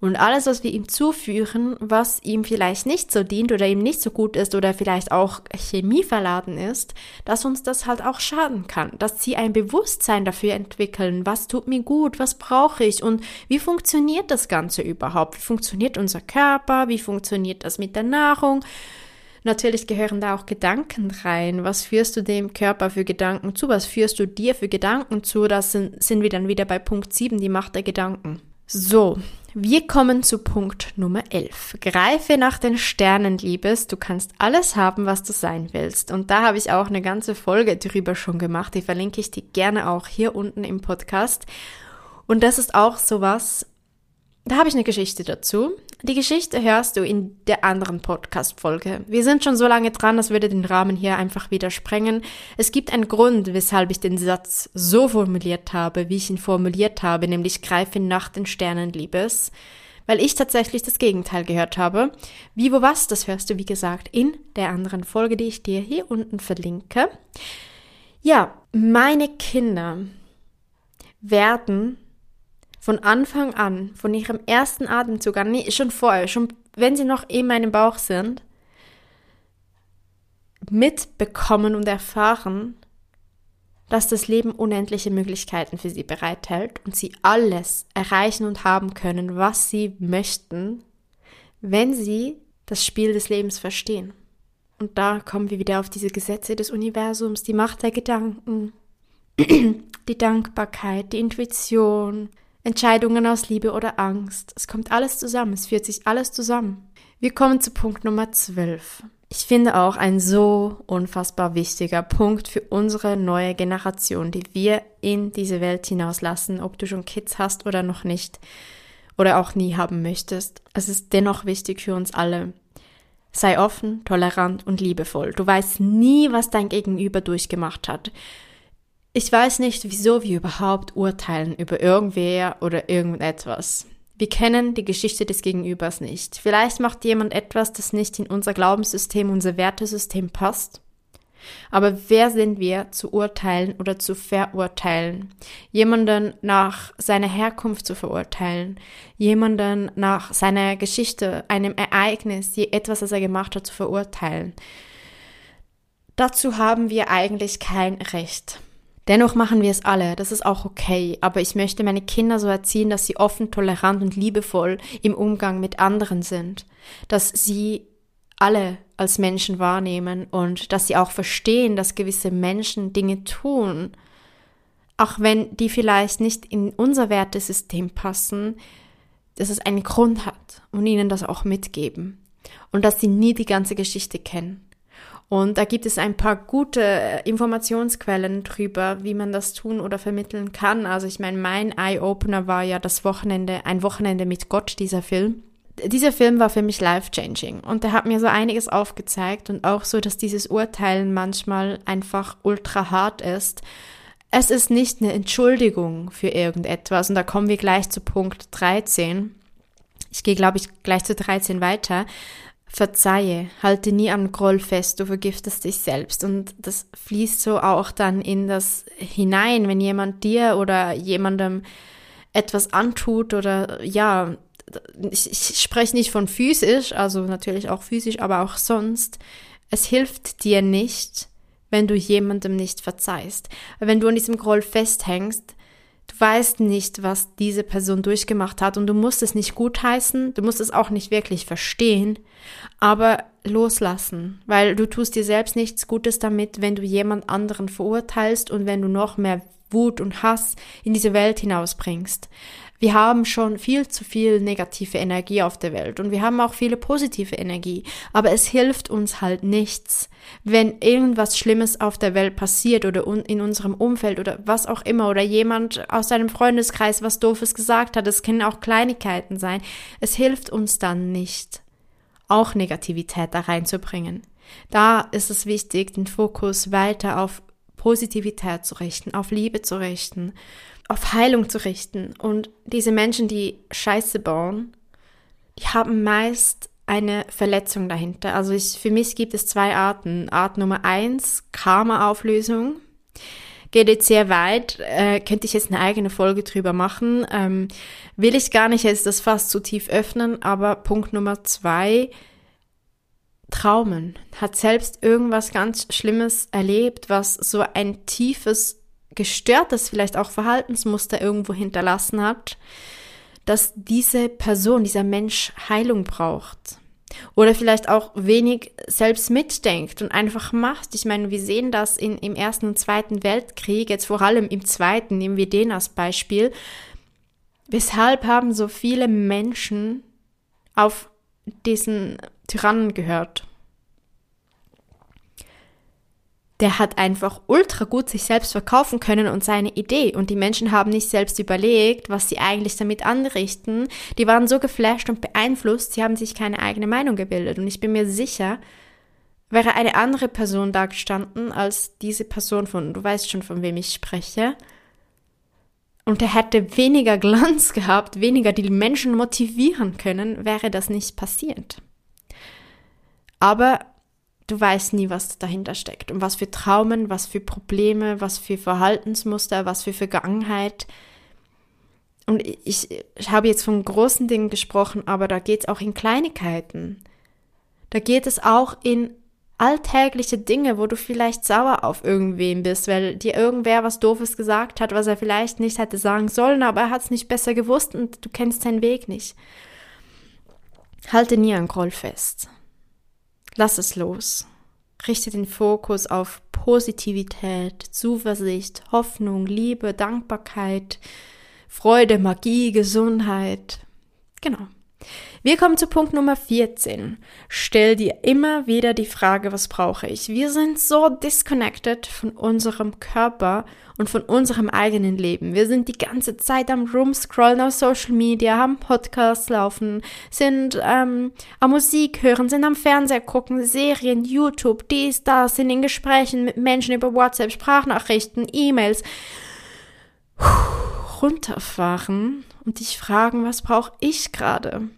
Speaker 1: Und alles, was wir ihm zuführen, was ihm vielleicht nicht so dient oder ihm nicht so gut ist oder vielleicht auch chemieverladen ist, dass uns das halt auch schaden kann. Dass sie ein Bewusstsein dafür entwickeln, was tut mir gut, was brauche ich und wie funktioniert das Ganze überhaupt? Wie funktioniert unser Körper? Wie funktioniert das mit der Nahrung? Natürlich gehören da auch Gedanken rein. Was führst du dem Körper für Gedanken zu? Was führst du dir für Gedanken zu? Das sind, sind wir dann wieder bei Punkt 7, die Macht der Gedanken. So, wir kommen zu Punkt Nummer 11. Greife nach den Sternen, Liebes. Du kannst alles haben, was du sein willst. Und da habe ich auch eine ganze Folge drüber schon gemacht. Die verlinke ich dir gerne auch hier unten im Podcast. Und das ist auch sowas, da habe ich eine Geschichte dazu. Die Geschichte hörst du in der anderen Podcast-Folge. Wir sind schon so lange dran, das würde den Rahmen hier einfach wieder sprengen. Es gibt einen Grund, weshalb ich den Satz so formuliert habe, wie ich ihn formuliert habe, nämlich greife nach den Sternen, Liebes. Weil ich tatsächlich das Gegenteil gehört habe. Wie, wo, was, das hörst du, wie gesagt, in der anderen Folge, die ich dir hier unten verlinke. Ja, meine Kinder werden von Anfang an, von ihrem ersten Atemzug an, nee, schon vorher, schon wenn sie noch in meinem Bauch sind, mitbekommen und erfahren, dass das Leben unendliche Möglichkeiten für sie bereithält und sie alles erreichen und haben können, was sie möchten, wenn sie das Spiel des Lebens verstehen. Und da kommen wir wieder auf diese Gesetze des Universums, die Macht der Gedanken, die Dankbarkeit, die Intuition, Entscheidungen aus Liebe oder Angst. Es kommt alles zusammen, es führt sich alles zusammen. Wir kommen zu Punkt Nummer 12. Ich finde auch ein so unfassbar wichtiger Punkt für unsere neue Generation, die wir in diese Welt hinauslassen, ob du schon Kids hast oder noch nicht oder auch nie haben möchtest. Es ist dennoch wichtig für uns alle. Sei offen, tolerant und liebevoll. Du weißt nie, was dein Gegenüber durchgemacht hat. Ich weiß nicht, wieso wir überhaupt urteilen über irgendwer oder irgendetwas. Wir kennen die Geschichte des Gegenübers nicht. Vielleicht macht jemand etwas, das nicht in unser Glaubenssystem, unser Wertesystem passt. Aber wer sind wir zu urteilen oder zu verurteilen? Jemanden nach seiner Herkunft zu verurteilen, jemanden nach seiner Geschichte, einem Ereignis, etwas, das er gemacht hat, zu verurteilen. Dazu haben wir eigentlich kein Recht. Dennoch machen wir es alle, das ist auch okay, aber ich möchte meine Kinder so erziehen, dass sie offen, tolerant und liebevoll im Umgang mit anderen sind, dass sie alle als Menschen wahrnehmen und dass sie auch verstehen, dass gewisse Menschen Dinge tun, auch wenn die vielleicht nicht in unser Wertesystem passen, dass es einen Grund hat und ihnen das auch mitgeben. Und dass sie nie die ganze Geschichte kennen. Und da gibt es ein paar gute äh, Informationsquellen drüber, wie man das tun oder vermitteln kann. Also ich meine, mein Eye-Opener war ja das Wochenende, ein Wochenende mit Gott, dieser Film. Dieser Film war für mich life-changing und der hat mir so einiges aufgezeigt und auch so, dass dieses Urteilen manchmal einfach ultra hart ist. Es ist nicht eine Entschuldigung für irgendetwas und da kommen wir gleich zu Punkt 13. Ich gehe, glaube ich, gleich zu 13 weiter. Verzeihe, halte nie an Groll fest, du vergiftest dich selbst. Und das fließt so auch dann in das hinein, wenn jemand dir oder jemandem etwas antut oder ja, ich, ich spreche nicht von physisch, also natürlich auch physisch, aber auch sonst. Es hilft dir nicht, wenn du jemandem nicht verzeihst. Wenn du an diesem Groll festhängst, du weißt nicht, was diese Person durchgemacht hat und du musst es nicht gutheißen, du musst es auch nicht wirklich verstehen, aber loslassen, weil du tust dir selbst nichts Gutes damit, wenn du jemand anderen verurteilst und wenn du noch mehr Wut und Hass in diese Welt hinausbringst. Wir haben schon viel zu viel negative Energie auf der Welt und wir haben auch viele positive Energie, aber es hilft uns halt nichts, wenn irgendwas Schlimmes auf der Welt passiert oder in unserem Umfeld oder was auch immer oder jemand aus deinem Freundeskreis was Doofes gesagt hat, es können auch Kleinigkeiten sein, es hilft uns dann nicht, auch Negativität da reinzubringen. Da ist es wichtig, den Fokus weiter auf Positivität zu richten, auf Liebe zu richten auf Heilung zu richten. Und diese Menschen, die Scheiße bauen, die haben meist eine Verletzung dahinter. Also ich, für mich gibt es zwei Arten. Art Nummer eins, Karma-Auflösung. Geht jetzt sehr weit, äh, könnte ich jetzt eine eigene Folge drüber machen. Ähm, will ich gar nicht jetzt das fast zu tief öffnen, aber Punkt Nummer zwei, Traumen. Hat selbst irgendwas ganz Schlimmes erlebt, was so ein tiefes gestörtes vielleicht auch Verhaltensmuster irgendwo hinterlassen hat, dass diese Person, dieser Mensch Heilung braucht. Oder vielleicht auch wenig selbst mitdenkt und einfach macht. Ich meine, wir sehen das in, im Ersten und Zweiten Weltkrieg, jetzt vor allem im Zweiten, nehmen wir den als Beispiel. Weshalb haben so viele Menschen auf diesen Tyrannen gehört? Der hat einfach ultra gut sich selbst verkaufen können und seine Idee. Und die Menschen haben nicht selbst überlegt, was sie eigentlich damit anrichten. Die waren so geflasht und beeinflusst, sie haben sich keine eigene Meinung gebildet. Und ich bin mir sicher, wäre eine andere Person da gestanden als diese Person von, du weißt schon, von wem ich spreche. Und er hätte weniger Glanz gehabt, weniger die Menschen motivieren können, wäre das nicht passiert. Aber du weißt nie, was dahinter steckt und was für Traumen, was für Probleme, was für Verhaltensmuster, was für Vergangenheit. Und ich, ich habe jetzt von großen Dingen gesprochen, aber da geht es auch in Kleinigkeiten. Da geht es auch in alltägliche Dinge, wo du vielleicht sauer auf irgendwen bist, weil dir irgendwer was Doofes gesagt hat, was er vielleicht nicht hätte sagen sollen, aber er hat es nicht besser gewusst und du kennst seinen Weg nicht. Halte nie an Groll fest. Lass es los. Richte den Fokus auf Positivität, Zuversicht, Hoffnung, Liebe, Dankbarkeit, Freude, Magie, Gesundheit. Genau. Wir kommen zu Punkt Nummer 14. Stell dir immer wieder die Frage, was brauche ich? Wir sind so disconnected von unserem Körper und von unserem eigenen Leben. Wir sind die ganze Zeit am Roomscrollen auf Social Media, haben Podcasts laufen, sind ähm, am Musik hören, sind am Fernseher gucken, Serien, YouTube, dies, das, sind in Gesprächen mit Menschen über WhatsApp, Sprachnachrichten, E-Mails. Runterfahren und dich fragen, was brauche ich gerade?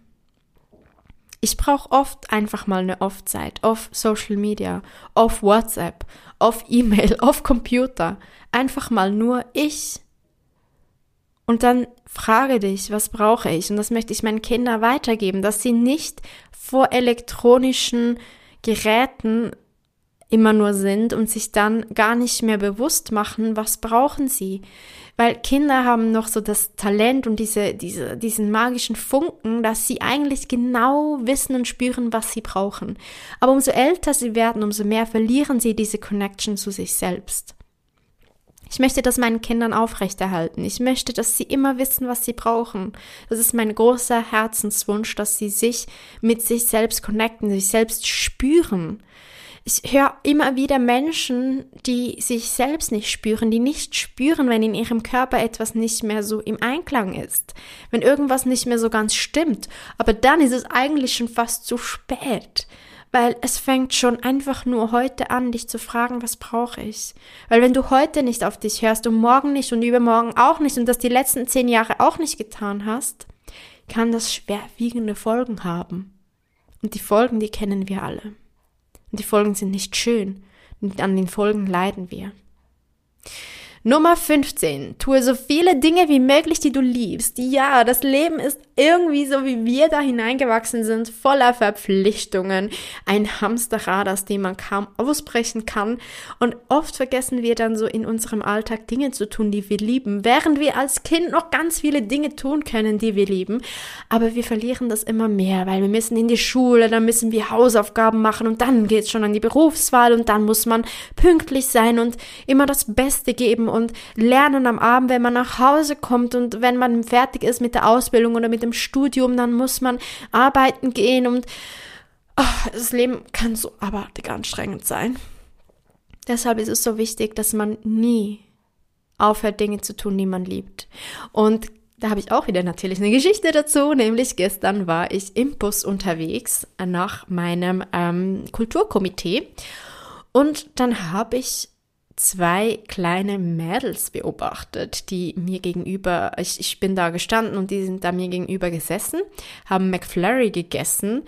Speaker 1: Ich brauche oft einfach mal eine Off-Zeit, auf Social Media, auf WhatsApp, auf E-Mail, auf Computer. Einfach mal nur ich. Und dann frage dich, was brauche ich? Und das möchte ich meinen Kindern weitergeben, dass sie nicht vor elektronischen Geräten immer nur sind und sich dann gar nicht mehr bewusst machen, was brauchen sie. Weil Kinder haben noch so das Talent und diese, diese, diesen magischen Funken, dass sie eigentlich genau wissen und spüren, was sie brauchen. Aber umso älter sie werden, umso mehr verlieren sie diese Connection zu sich selbst. Ich möchte das meinen Kindern aufrechterhalten. Ich möchte, dass sie immer wissen, was sie brauchen. Das ist mein großer Herzenswunsch, dass sie sich mit sich selbst connecten, sich selbst spüren. Ich höre immer wieder Menschen, die sich selbst nicht spüren, die nicht spüren, wenn in ihrem Körper etwas nicht mehr so im Einklang ist, wenn irgendwas nicht mehr so ganz stimmt. Aber dann ist es eigentlich schon fast zu spät, weil es fängt schon einfach nur heute an, dich zu fragen, was brauche ich? Weil wenn du heute nicht auf dich hörst und morgen nicht und übermorgen auch nicht und das die letzten zehn Jahre auch nicht getan hast, kann das schwerwiegende Folgen haben. Und die Folgen, die kennen wir alle. Und die Folgen sind nicht schön. Und an den Folgen leiden wir. Nummer 15. Tue so viele Dinge wie möglich, die du liebst. Ja, das Leben ist irgendwie so, wie wir da hineingewachsen sind, voller Verpflichtungen. Ein Hamsterrad, aus dem man kaum ausbrechen kann. Und oft vergessen wir dann so in unserem Alltag Dinge zu tun, die wir lieben, während wir als Kind noch ganz viele Dinge tun können, die wir lieben. Aber wir verlieren das immer mehr, weil wir müssen in die Schule, dann müssen wir Hausaufgaben machen und dann geht's schon an die Berufswahl und dann muss man pünktlich sein und immer das Beste geben und lernen am Abend, wenn man nach Hause kommt und wenn man fertig ist mit der Ausbildung oder mit dem Studium, dann muss man arbeiten gehen und oh, das Leben kann so abartig anstrengend sein. Deshalb ist es so wichtig, dass man nie aufhört, Dinge zu tun, die man liebt. Und da habe ich auch wieder natürlich eine Geschichte dazu, nämlich gestern war ich im Bus unterwegs nach meinem ähm, Kulturkomitee und dann habe ich zwei kleine Mädels beobachtet, die mir gegenüber, ich, ich bin da gestanden und die sind da mir gegenüber gesessen, haben McFlurry gegessen,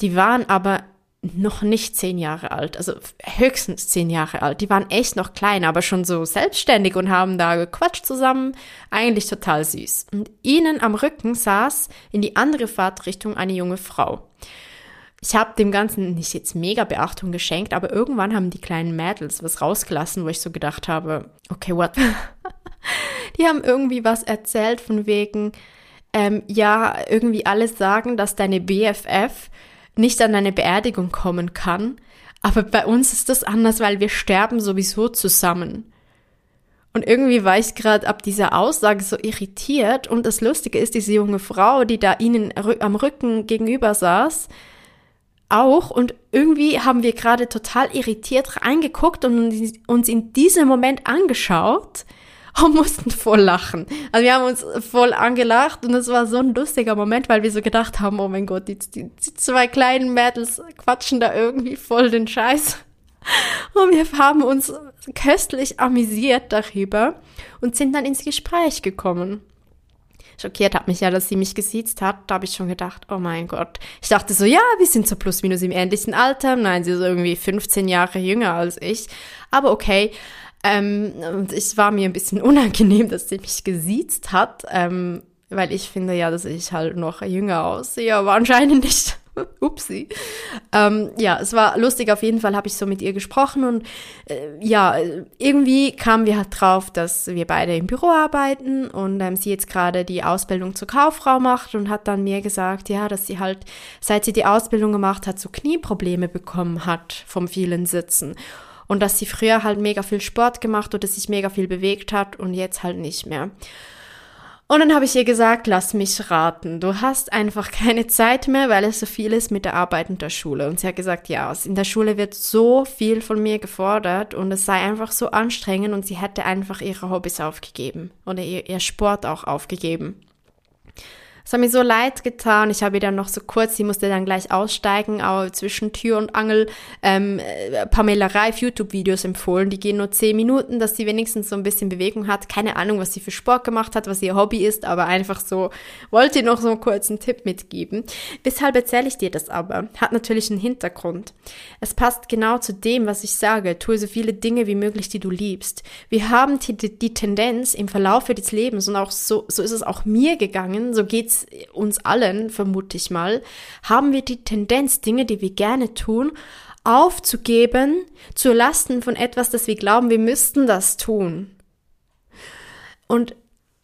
Speaker 1: die waren aber noch nicht zehn Jahre alt, also höchstens zehn Jahre alt. Die waren echt noch klein, aber schon so selbstständig und haben da gequatscht zusammen. Eigentlich total süß. Und ihnen am Rücken saß in die andere Fahrtrichtung eine junge Frau ich habe dem Ganzen nicht jetzt mega Beachtung geschenkt, aber irgendwann haben die kleinen Mädels was rausgelassen, wo ich so gedacht habe, okay, what? die haben irgendwie was erzählt von wegen, ähm, ja, irgendwie alles sagen, dass deine BFF nicht an deine Beerdigung kommen kann. Aber bei uns ist das anders, weil wir sterben sowieso zusammen. Und irgendwie war ich gerade ab dieser Aussage so irritiert. Und das Lustige ist, diese junge Frau, die da ihnen am Rücken gegenüber saß, auch und irgendwie haben wir gerade total irritiert reingeguckt und uns in diesem Moment angeschaut und mussten voll lachen. Also wir haben uns voll angelacht und es war so ein lustiger Moment, weil wir so gedacht haben, oh mein Gott, die, die, die zwei kleinen Mädels quatschen da irgendwie voll den Scheiß. Und wir haben uns köstlich amüsiert darüber und sind dann ins Gespräch gekommen schockiert hat mich ja, dass sie mich gesiezt hat. Da habe ich schon gedacht, oh mein Gott. Ich dachte so, ja, wir sind so plus minus im ähnlichen Alter. Nein, sie ist irgendwie 15 Jahre jünger als ich. Aber okay. Ähm, und es war mir ein bisschen unangenehm, dass sie mich gesiezt hat, ähm, weil ich finde ja, dass ich halt noch jünger aussehe, aber anscheinend nicht. Upsi. Ähm, ja, es war lustig. Auf jeden Fall habe ich so mit ihr gesprochen und äh, ja, irgendwie kamen wir halt drauf, dass wir beide im Büro arbeiten und ähm, sie jetzt gerade die Ausbildung zur Kauffrau macht und hat dann mir gesagt, ja, dass sie halt, seit sie die Ausbildung gemacht hat, so Knieprobleme bekommen hat vom vielen Sitzen. Und dass sie früher halt mega viel Sport gemacht oder sich mega viel bewegt hat und jetzt halt nicht mehr. Und dann habe ich ihr gesagt, lass mich raten, du hast einfach keine Zeit mehr, weil es so viel ist mit der Arbeit in der Schule. Und sie hat gesagt, ja, in der Schule wird so viel von mir gefordert und es sei einfach so anstrengend und sie hätte einfach ihre Hobbys aufgegeben oder ihr, ihr Sport auch aufgegeben. Es hat mir so leid getan. Ich habe ihr dann noch so kurz, sie musste dann gleich aussteigen, aber zwischen Tür und Angel ähm, äh, Pamela Reif YouTube-Videos empfohlen. Die gehen nur zehn Minuten, dass sie wenigstens so ein bisschen Bewegung hat. Keine Ahnung, was sie für Sport gemacht hat, was ihr Hobby ist, aber einfach so, wollte ihr noch so einen kurzen Tipp mitgeben. Weshalb erzähle ich dir das aber? Hat natürlich einen Hintergrund. Es passt genau zu dem, was ich sage. Tue so viele Dinge wie möglich, die du liebst. Wir haben die, die Tendenz im Verlauf des Lebens und auch so, so ist es auch mir gegangen, so geht's uns allen, vermute ich mal, haben wir die Tendenz, Dinge, die wir gerne tun, aufzugeben zu Lasten von etwas, das wir glauben, wir müssten das tun. Und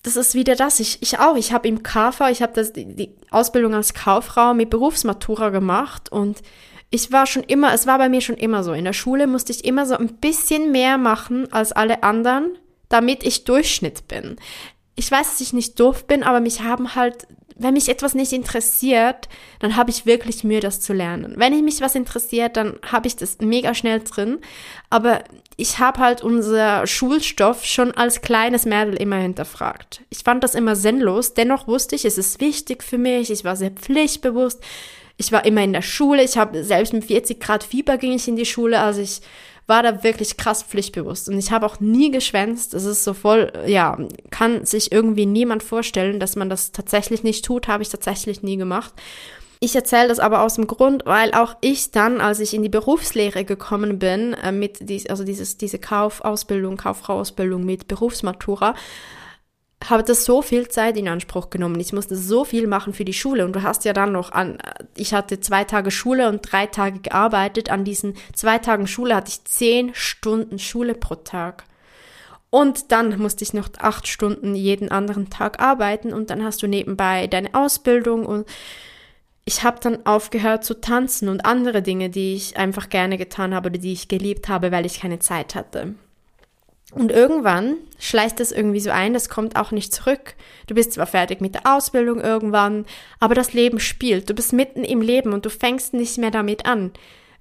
Speaker 1: das ist wieder das. Ich, ich auch. Ich habe im KV, ich habe die, Ausbildung als Kauffrau mit Berufsmatura gemacht und ich war schon immer, es war bei mir schon immer so. In der Schule musste ich immer so ein bisschen mehr machen als alle anderen, damit ich Durchschnitt bin. Ich weiß, dass ich nicht doof bin, aber mich haben halt wenn mich etwas nicht interessiert, dann habe ich wirklich Mühe, das zu lernen. Wenn ich mich was interessiert, dann habe ich das mega schnell drin. Aber ich habe halt unser Schulstoff schon als kleines Mädel immer hinterfragt. Ich fand das immer sinnlos. Dennoch wusste ich, es ist wichtig für mich. Ich war sehr pflichtbewusst. Ich war immer in der Schule. Ich habe selbst mit 40 Grad Fieber ging ich in die Schule. Also ich war da wirklich krass pflichtbewusst. Und ich habe auch nie geschwänzt. Es ist so voll, ja, kann sich irgendwie niemand vorstellen, dass man das tatsächlich nicht tut, habe ich tatsächlich nie gemacht. Ich erzähle das aber aus dem Grund, weil auch ich dann, als ich in die Berufslehre gekommen bin, äh, mit dies, also dieses, diese Kaufausbildung, Kauffrauausbildung mit Berufsmatura, habe das so viel Zeit in Anspruch genommen. Ich musste so viel machen für die Schule und du hast ja dann noch an, ich hatte zwei Tage Schule und drei Tage gearbeitet. An diesen zwei Tagen Schule hatte ich zehn Stunden Schule pro Tag. Und dann musste ich noch acht Stunden jeden anderen Tag arbeiten und dann hast du nebenbei deine Ausbildung und ich habe dann aufgehört zu tanzen und andere Dinge, die ich einfach gerne getan habe oder die ich geliebt habe, weil ich keine Zeit hatte. Und irgendwann schleicht es irgendwie so ein, das kommt auch nicht zurück. Du bist zwar fertig mit der Ausbildung irgendwann, aber das Leben spielt. Du bist mitten im Leben und du fängst nicht mehr damit an.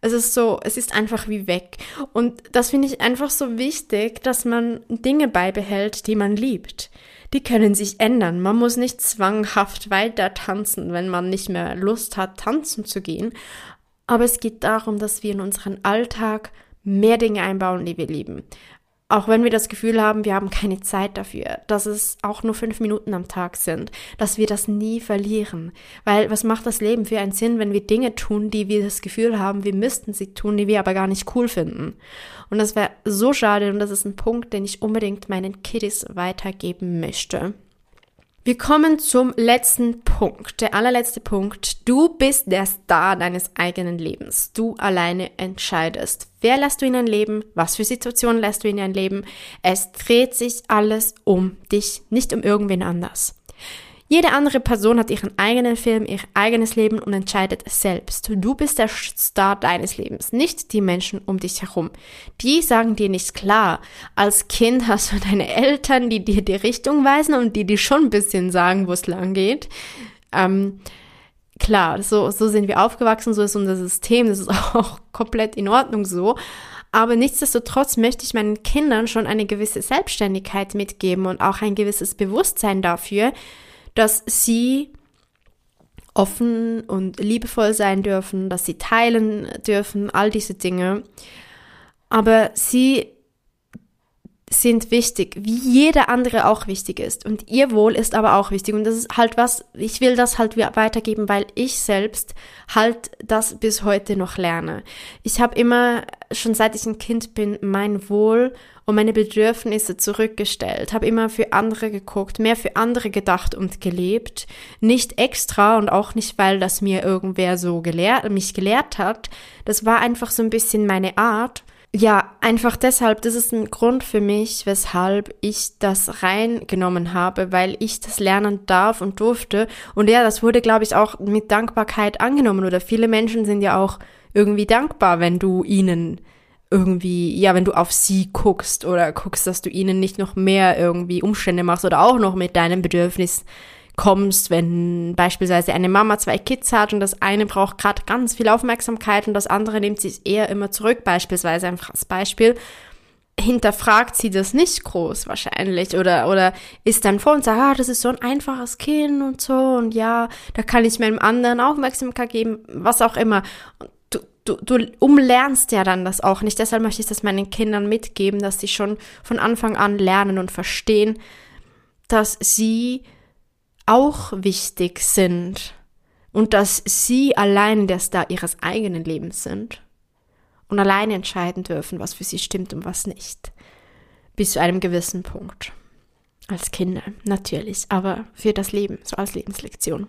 Speaker 1: Es ist so, es ist einfach wie weg. Und das finde ich einfach so wichtig, dass man Dinge beibehält, die man liebt. Die können sich ändern. Man muss nicht zwanghaft weiter tanzen, wenn man nicht mehr Lust hat, tanzen zu gehen. Aber es geht darum, dass wir in unseren Alltag mehr Dinge einbauen, die wir lieben. Auch wenn wir das Gefühl haben, wir haben keine Zeit dafür, dass es auch nur fünf Minuten am Tag sind, dass wir das nie verlieren. Weil was macht das Leben für einen Sinn, wenn wir Dinge tun, die wir das Gefühl haben, wir müssten sie tun, die wir aber gar nicht cool finden? Und das wäre so schade und das ist ein Punkt, den ich unbedingt meinen Kiddies weitergeben möchte. Wir kommen zum letzten Punkt, der allerletzte Punkt. Du bist der Star deines eigenen Lebens. Du alleine entscheidest. Wer lässt du in dein Leben? Was für Situationen lässt du in dein Leben? Es dreht sich alles um dich, nicht um irgendwen anders. Jede andere Person hat ihren eigenen Film, ihr eigenes Leben und entscheidet selbst. Du bist der Star deines Lebens, nicht die Menschen um dich herum. Die sagen dir nicht klar. Als Kind hast du deine Eltern, die dir die Richtung weisen und die dir schon ein bisschen sagen, wo es lang geht. Ähm, klar, so, so sind wir aufgewachsen, so ist unser System, das ist auch komplett in Ordnung so. Aber nichtsdestotrotz möchte ich meinen Kindern schon eine gewisse Selbstständigkeit mitgeben und auch ein gewisses Bewusstsein dafür, dass sie offen und liebevoll sein dürfen, dass sie teilen dürfen, all diese Dinge. Aber sie sind wichtig, wie jeder andere auch wichtig ist. Und ihr Wohl ist aber auch wichtig. Und das ist halt was, ich will das halt weitergeben, weil ich selbst halt das bis heute noch lerne. Ich habe immer, schon seit ich ein Kind bin, mein Wohl und meine Bedürfnisse zurückgestellt, habe immer für andere geguckt, mehr für andere gedacht und gelebt. Nicht extra und auch nicht, weil das mir irgendwer so gelehrt, mich gelehrt hat. Das war einfach so ein bisschen meine Art. Ja, einfach deshalb, das ist ein Grund für mich, weshalb ich das reingenommen habe, weil ich das lernen darf und durfte. Und ja, das wurde, glaube ich, auch mit Dankbarkeit angenommen. Oder viele Menschen sind ja auch irgendwie dankbar, wenn du ihnen irgendwie, ja, wenn du auf sie guckst oder guckst, dass du ihnen nicht noch mehr irgendwie Umstände machst oder auch noch mit deinem Bedürfnis kommst, wenn beispielsweise eine Mama zwei Kids hat und das eine braucht gerade ganz viel Aufmerksamkeit und das andere nimmt sich eher immer zurück, beispielsweise einfach als Beispiel, hinterfragt sie das nicht groß wahrscheinlich oder oder ist dann vor und sagt, ah, das ist so ein einfaches Kind und so und ja, da kann ich meinem anderen Aufmerksamkeit geben, was auch immer. Du, du, du umlernst ja dann das auch nicht. Deshalb möchte ich das meinen Kindern mitgeben, dass sie schon von Anfang an lernen und verstehen, dass sie auch wichtig sind und dass sie allein der Star ihres eigenen Lebens sind und allein entscheiden dürfen, was für sie stimmt und was nicht. Bis zu einem gewissen Punkt. Als Kinder, natürlich, aber für das Leben, so als Lebenslektion.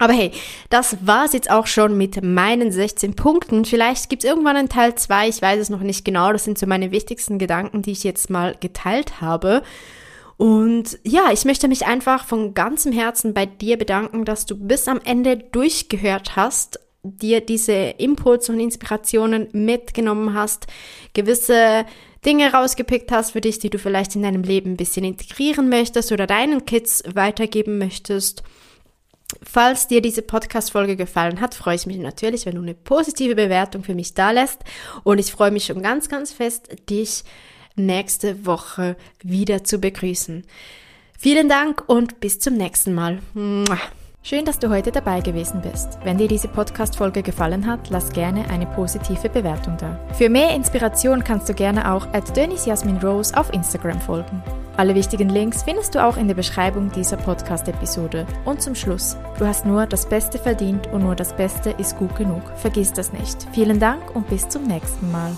Speaker 1: Aber hey, das war's jetzt auch schon mit meinen 16 Punkten. Vielleicht gibt's irgendwann einen Teil 2, ich weiß es noch nicht genau. Das sind so meine wichtigsten Gedanken, die ich jetzt mal geteilt habe. Und ja, ich möchte mich einfach von ganzem Herzen bei dir bedanken, dass du bis am Ende durchgehört hast, dir diese Impulse und Inspirationen mitgenommen hast, gewisse Dinge rausgepickt hast für dich, die du vielleicht in deinem Leben ein bisschen integrieren möchtest oder deinen Kids weitergeben möchtest. Falls dir diese Podcast-Folge gefallen hat, freue ich mich natürlich, wenn du eine positive Bewertung für mich da lässt. Und ich freue mich schon ganz, ganz fest, dich nächste Woche wieder zu begrüßen. Vielen Dank und bis zum nächsten Mal. Schön, dass du heute dabei gewesen bist. Wenn dir diese Podcast-Folge gefallen hat, lass gerne eine positive Bewertung da. Für mehr Inspiration kannst du gerne auch at Rose auf Instagram folgen. Alle wichtigen Links findest du auch in der Beschreibung dieser Podcast-Episode. Und zum Schluss, du hast nur das Beste verdient und nur das Beste ist gut genug. Vergiss das nicht. Vielen Dank und bis zum nächsten Mal.